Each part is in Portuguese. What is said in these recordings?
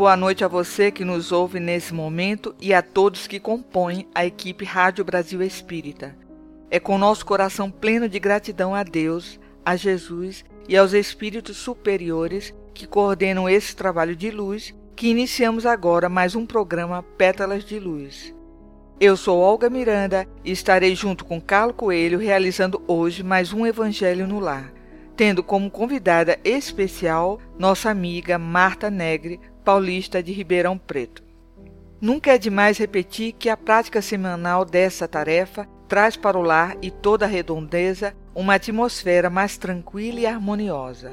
Boa noite a você que nos ouve nesse momento e a todos que compõem a equipe Rádio Brasil Espírita. É com nosso coração pleno de gratidão a Deus, a Jesus e aos espíritos superiores que coordenam esse trabalho de luz que iniciamos agora mais um programa Pétalas de Luz. Eu sou Olga Miranda e estarei junto com Carlo Coelho realizando hoje mais um Evangelho no Lar, tendo como convidada especial nossa amiga Marta Negre, paulista de Ribeirão Preto. Nunca é demais repetir que a prática semanal dessa tarefa traz para o lar e toda a redondeza uma atmosfera mais tranquila e harmoniosa.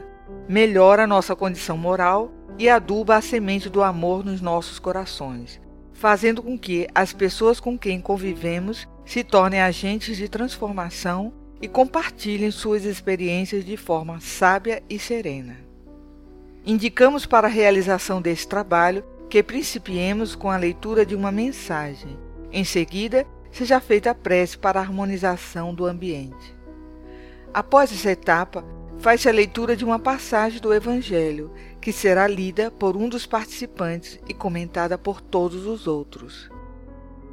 Melhora nossa condição moral e aduba a semente do amor nos nossos corações, fazendo com que as pessoas com quem convivemos se tornem agentes de transformação e compartilhem suas experiências de forma sábia e serena. Indicamos para a realização desse trabalho que principiemos com a leitura de uma mensagem. Em seguida, seja feita a prece para a harmonização do ambiente. Após essa etapa, faz-se a leitura de uma passagem do Evangelho, que será lida por um dos participantes e comentada por todos os outros.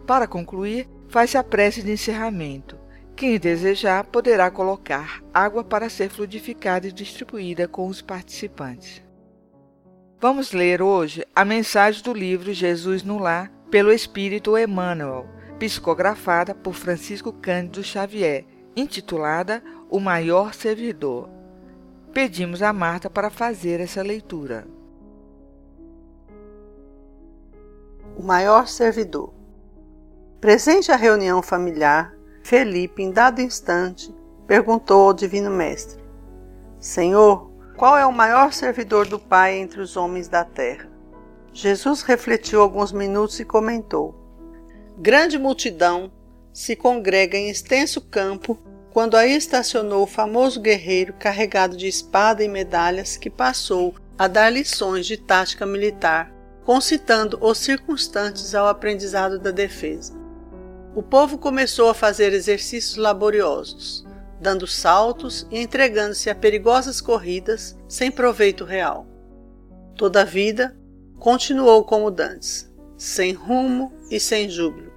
Para concluir, faz-se a prece de encerramento. Quem desejar poderá colocar água para ser fluidificada e distribuída com os participantes. Vamos ler hoje a mensagem do livro Jesus no Lar, pelo Espírito Emmanuel, psicografada por Francisco Cândido Xavier, intitulada O Maior Servidor. Pedimos a Marta para fazer essa leitura. O Maior Servidor. Presente à reunião familiar, Felipe, em dado instante, perguntou ao Divino Mestre: Senhor, qual é o maior servidor do Pai entre os homens da terra? Jesus refletiu alguns minutos e comentou: Grande multidão se congrega em extenso campo quando aí estacionou o famoso guerreiro carregado de espada e medalhas que passou a dar lições de tática militar, concitando os circunstantes ao aprendizado da defesa. O povo começou a fazer exercícios laboriosos dando saltos e entregando-se a perigosas corridas sem proveito real. Toda a vida continuou como dantes, sem rumo e sem júbilo,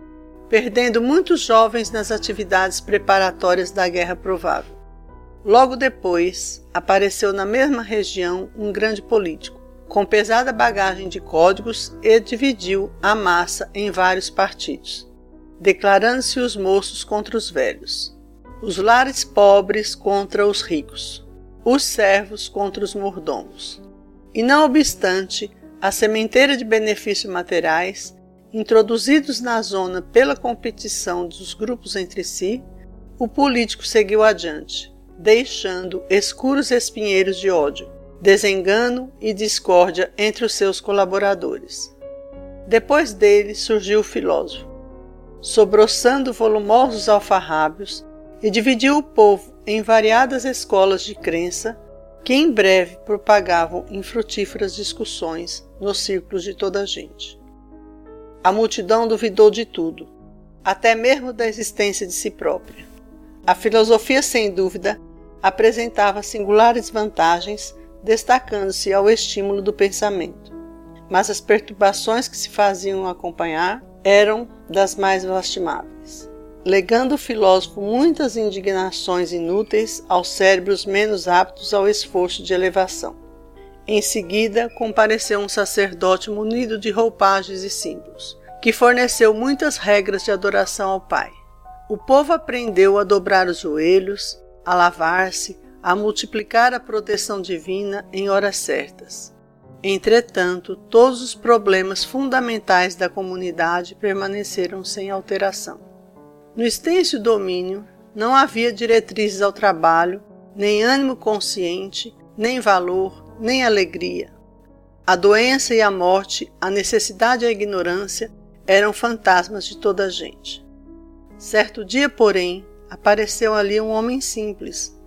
perdendo muitos jovens nas atividades preparatórias da guerra provável. Logo depois, apareceu na mesma região um grande político, com pesada bagagem de códigos e dividiu a massa em vários partidos, declarando-se os moços contra os velhos os lares pobres contra os ricos, os servos contra os mordomos. E não obstante a sementeira de benefícios materiais, introduzidos na zona pela competição dos grupos entre si, o político seguiu adiante, deixando escuros espinheiros de ódio, desengano e discórdia entre os seus colaboradores. Depois dele surgiu o filósofo, sobroçando volumosos alfarrábios e dividiu o povo em variadas escolas de crença que em breve propagavam infrutíferas discussões nos círculos de toda a gente. A multidão duvidou de tudo, até mesmo da existência de si própria. A filosofia, sem dúvida, apresentava singulares vantagens, destacando-se ao estímulo do pensamento. Mas as perturbações que se faziam acompanhar eram das mais lastimáveis legando o filósofo muitas indignações inúteis aos cérebros menos aptos ao esforço de elevação. Em seguida, compareceu um sacerdote munido de roupagens e símbolos, que forneceu muitas regras de adoração ao Pai. O povo aprendeu a dobrar os joelhos, a lavar-se, a multiplicar a proteção divina em horas certas. Entretanto, todos os problemas fundamentais da comunidade permaneceram sem alteração. No extenso domínio, não havia diretrizes ao trabalho, nem ânimo consciente, nem valor, nem alegria. A doença e a morte, a necessidade e a ignorância eram fantasmas de toda a gente. Certo dia, porém, apareceu ali um homem simples.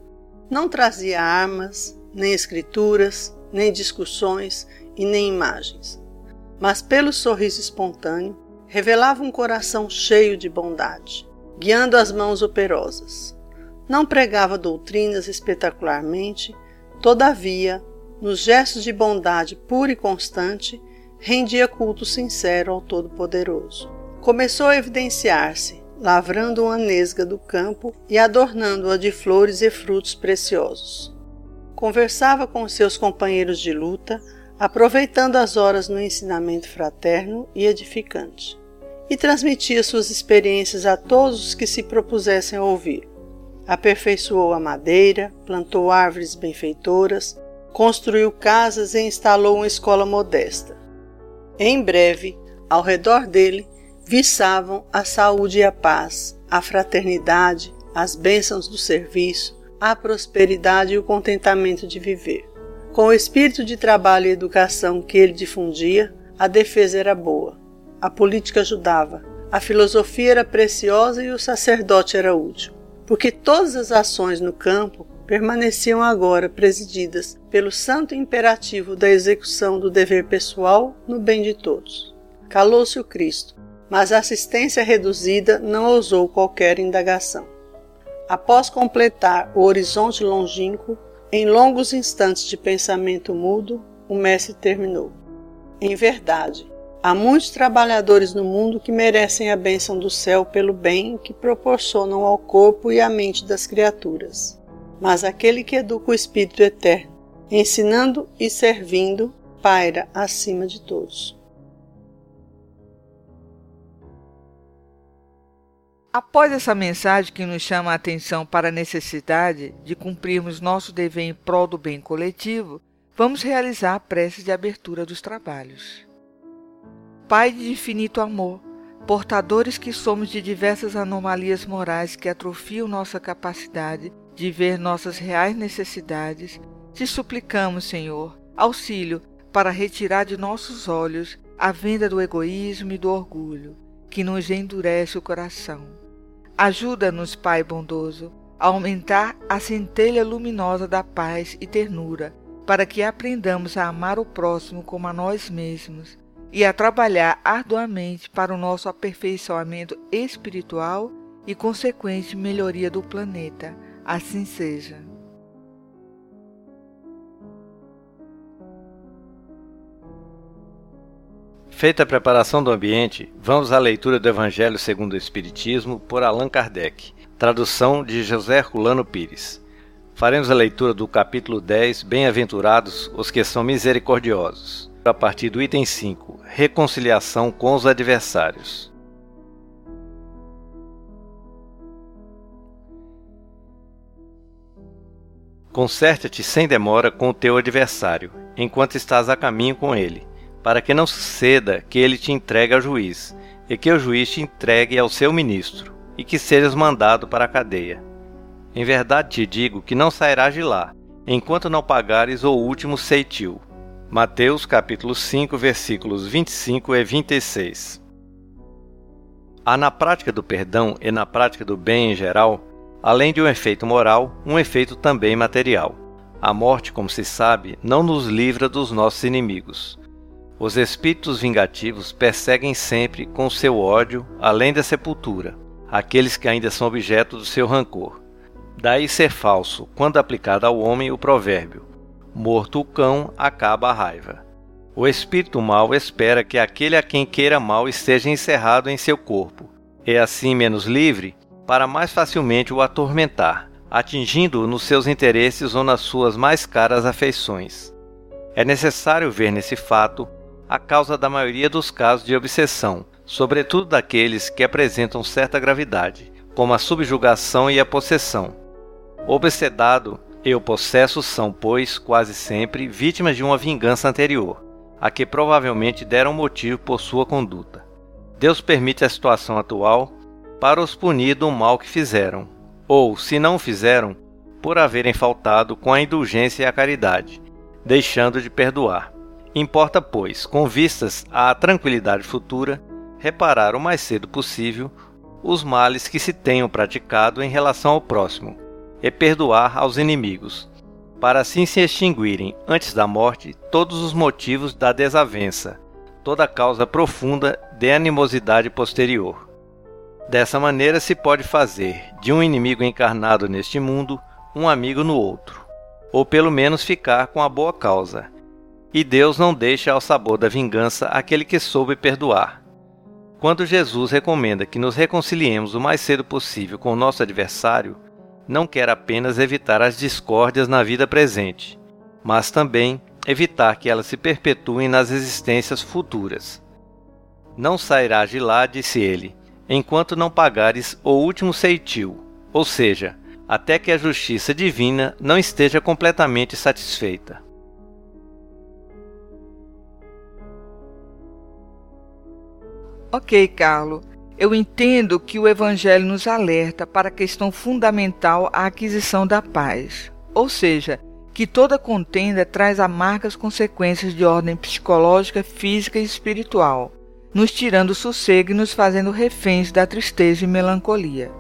Não trazia armas, nem escrituras, nem discussões e nem imagens, mas pelo sorriso espontâneo revelava um coração cheio de bondade, guiando as mãos operosas. Não pregava doutrinas espetacularmente, todavia, nos gestos de bondade pura e constante, rendia culto sincero ao Todo-Poderoso. Começou a evidenciar-se, lavrando uma nesga do campo e adornando-a de flores e frutos preciosos. Conversava com seus companheiros de luta, aproveitando as horas no ensinamento fraterno e edificante, e transmitia suas experiências a todos os que se propusessem ouvir. Aperfeiçoou a madeira, plantou árvores benfeitoras, construiu casas e instalou uma escola modesta. Em breve, ao redor dele, viçavam a saúde e a paz, a fraternidade, as bênçãos do serviço, a prosperidade e o contentamento de viver. Com o espírito de trabalho e educação que ele difundia, a defesa era boa, a política ajudava, a filosofia era preciosa e o sacerdote era útil, porque todas as ações no campo permaneciam agora presididas pelo santo imperativo da execução do dever pessoal no bem de todos. Calou-se o Cristo, mas a assistência reduzida não ousou qualquer indagação. Após completar o horizonte longínquo, em longos instantes de pensamento mudo, o mestre terminou. Em verdade, há muitos trabalhadores no mundo que merecem a bênção do céu pelo bem que proporcionam ao corpo e à mente das criaturas. Mas aquele que educa o Espírito Eterno, ensinando e servindo, paira acima de todos. Após essa mensagem que nos chama a atenção para a necessidade de cumprirmos nosso dever em prol do bem coletivo, vamos realizar a prece de abertura dos trabalhos. Pai de infinito amor, portadores que somos de diversas anomalias morais que atrofiam nossa capacidade de ver nossas reais necessidades, te suplicamos, Senhor, auxílio para retirar de nossos olhos a venda do egoísmo e do orgulho, que nos endurece o coração. Ajuda-nos, Pai bondoso, a aumentar a centelha luminosa da paz e ternura, para que aprendamos a amar o próximo como a nós mesmos e a trabalhar arduamente para o nosso aperfeiçoamento espiritual e consequente melhoria do planeta. Assim seja. Feita a preparação do ambiente, vamos à leitura do Evangelho segundo o Espiritismo por Allan Kardec, tradução de José Herculano Pires. Faremos a leitura do capítulo 10, Bem-aventurados os que são misericordiosos, a partir do item 5, Reconciliação com os adversários. Conserta-te sem demora com o teu adversário, enquanto estás a caminho com ele para que não suceda que ele te entregue ao juiz, e que o juiz te entregue ao seu ministro, e que sejas mandado para a cadeia. Em verdade te digo que não sairás de lá, enquanto não pagares o último ceitil. Mateus capítulo 5, versículos 25 e 26. Há na prática do perdão e na prática do bem em geral, além de um efeito moral, um efeito também material. A morte, como se sabe, não nos livra dos nossos inimigos. Os espíritos vingativos perseguem sempre com seu ódio, além da sepultura, aqueles que ainda são objeto do seu rancor. Daí ser falso, quando aplicado ao homem, o provérbio: morto o cão, acaba a raiva. O espírito mau espera que aquele a quem queira mal esteja encerrado em seu corpo, e assim menos livre, para mais facilmente o atormentar, atingindo-o nos seus interesses ou nas suas mais caras afeições. É necessário ver nesse fato a causa da maioria dos casos de obsessão, sobretudo daqueles que apresentam certa gravidade, como a subjugação e a possessão. O obsedado e o possesso são, pois, quase sempre vítimas de uma vingança anterior, a que provavelmente deram motivo por sua conduta. Deus permite a situação atual para os punir do mal que fizeram. ou, se não fizeram, por haverem faltado com a indulgência e a caridade, deixando de perdoar. Importa, pois, com vistas à tranquilidade futura, reparar o mais cedo possível os males que se tenham praticado em relação ao próximo e perdoar aos inimigos, para assim se extinguirem antes da morte todos os motivos da desavença, toda causa profunda de animosidade posterior. Dessa maneira se pode fazer de um inimigo encarnado neste mundo um amigo no outro, ou pelo menos ficar com a boa causa. E Deus não deixa ao sabor da vingança aquele que soube perdoar. Quando Jesus recomenda que nos reconciliemos o mais cedo possível com o nosso adversário, não quer apenas evitar as discórdias na vida presente, mas também evitar que elas se perpetuem nas existências futuras. Não sairás de lá, disse ele, enquanto não pagares o último ceitil, ou seja, até que a justiça divina não esteja completamente satisfeita. Ok, Carlo. Eu entendo que o Evangelho nos alerta para a questão fundamental a aquisição da paz, ou seja, que toda contenda traz amargas consequências de ordem psicológica, física e espiritual, nos tirando o sossego e nos fazendo reféns da tristeza e melancolia.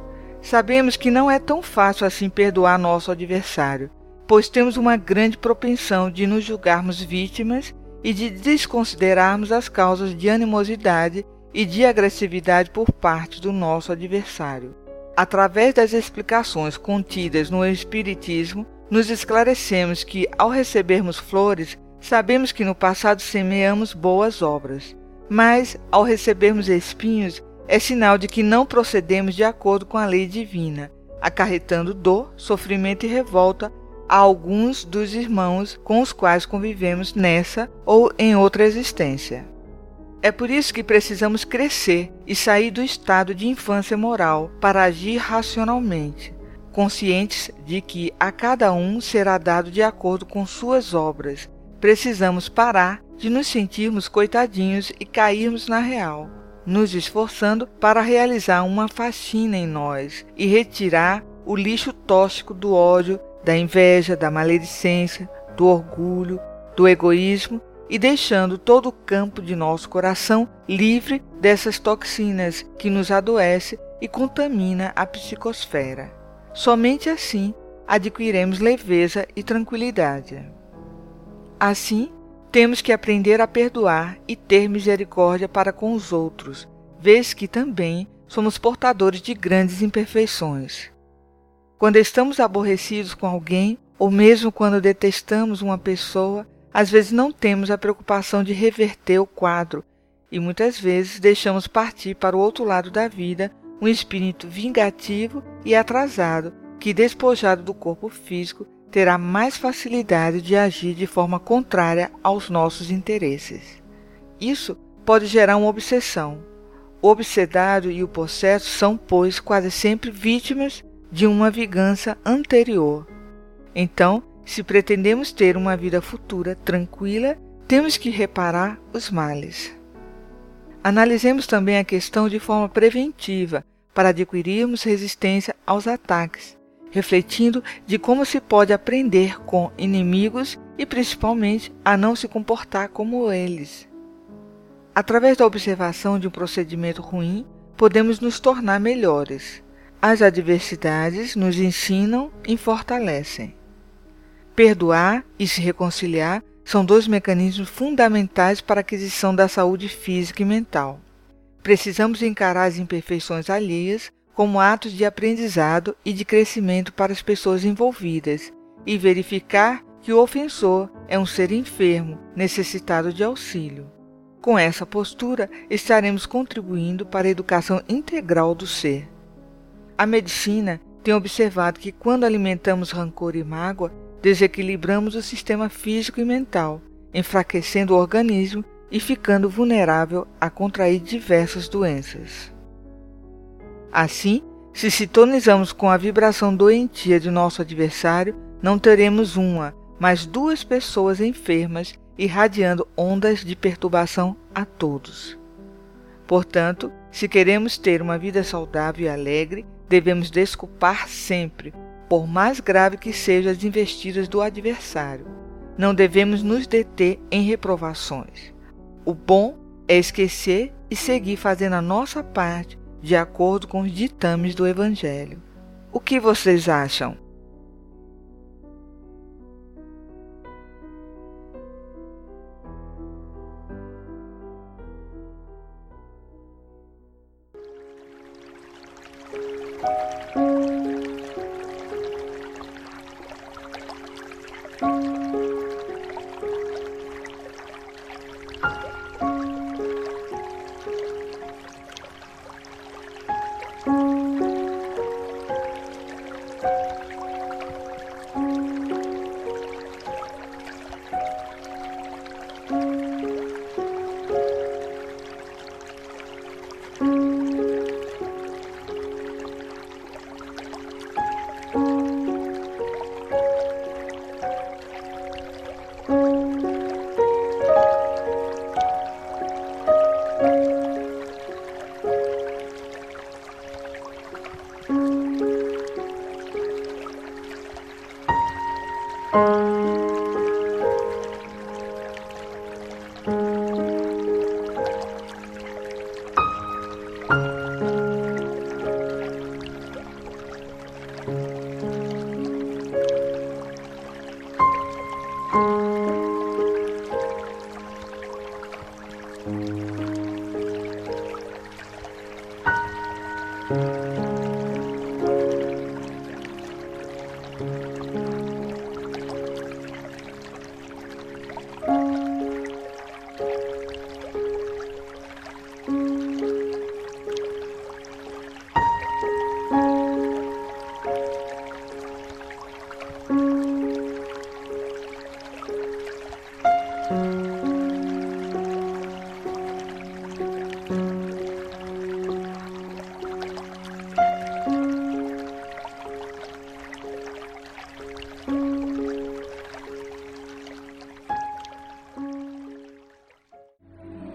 Sabemos que não é tão fácil assim perdoar nosso adversário, pois temos uma grande propensão de nos julgarmos vítimas e de desconsiderarmos as causas de animosidade e de agressividade por parte do nosso adversário. Através das explicações contidas no Espiritismo, nos esclarecemos que, ao recebermos flores, sabemos que no passado semeamos boas obras, mas, ao recebermos espinhos, é sinal de que não procedemos de acordo com a lei divina, acarretando dor, sofrimento e revolta a alguns dos irmãos com os quais convivemos nessa ou em outra existência. É por isso que precisamos crescer e sair do estado de infância moral para agir racionalmente, conscientes de que a cada um será dado de acordo com suas obras. Precisamos parar de nos sentirmos coitadinhos e cairmos na real, nos esforçando para realizar uma faxina em nós e retirar o lixo tóxico do ódio, da inveja, da maledicência, do orgulho, do egoísmo e deixando todo o campo de nosso coração livre dessas toxinas que nos adoece e contamina a psicosfera. Somente assim adquiriremos leveza e tranquilidade. Assim, temos que aprender a perdoar e ter misericórdia para com os outros, vez que também somos portadores de grandes imperfeições. Quando estamos aborrecidos com alguém, ou mesmo quando detestamos uma pessoa, às vezes não temos a preocupação de reverter o quadro e muitas vezes deixamos partir para o outro lado da vida um espírito vingativo e atrasado que, despojado do corpo físico, terá mais facilidade de agir de forma contrária aos nossos interesses. Isso pode gerar uma obsessão. O obsedado e o possesso são, pois, quase sempre vítimas de uma vingança anterior. Então, se pretendemos ter uma vida futura tranquila, temos que reparar os males. Analisemos também a questão de forma preventiva para adquirirmos resistência aos ataques, refletindo de como se pode aprender com inimigos e principalmente a não se comportar como eles. Através da observação de um procedimento ruim, podemos nos tornar melhores. As adversidades nos ensinam e fortalecem. Perdoar e se reconciliar são dois mecanismos fundamentais para a aquisição da saúde física e mental. Precisamos encarar as imperfeições alheias como atos de aprendizado e de crescimento para as pessoas envolvidas e verificar que o ofensor é um ser enfermo, necessitado de auxílio. Com essa postura, estaremos contribuindo para a educação integral do ser. A medicina tem observado que quando alimentamos rancor e mágoa, desequilibramos o sistema físico e mental, enfraquecendo o organismo e ficando vulnerável a contrair diversas doenças. Assim, se sintonizamos com a vibração doentia de nosso adversário, não teremos uma, mas duas pessoas enfermas irradiando ondas de perturbação a todos. Portanto, se queremos ter uma vida saudável e alegre, devemos desculpar sempre, por mais grave que sejam as investidas do adversário. Não devemos nos deter em reprovações. O bom é esquecer e seguir fazendo a nossa parte de acordo com os ditames do Evangelho. O que vocês acham?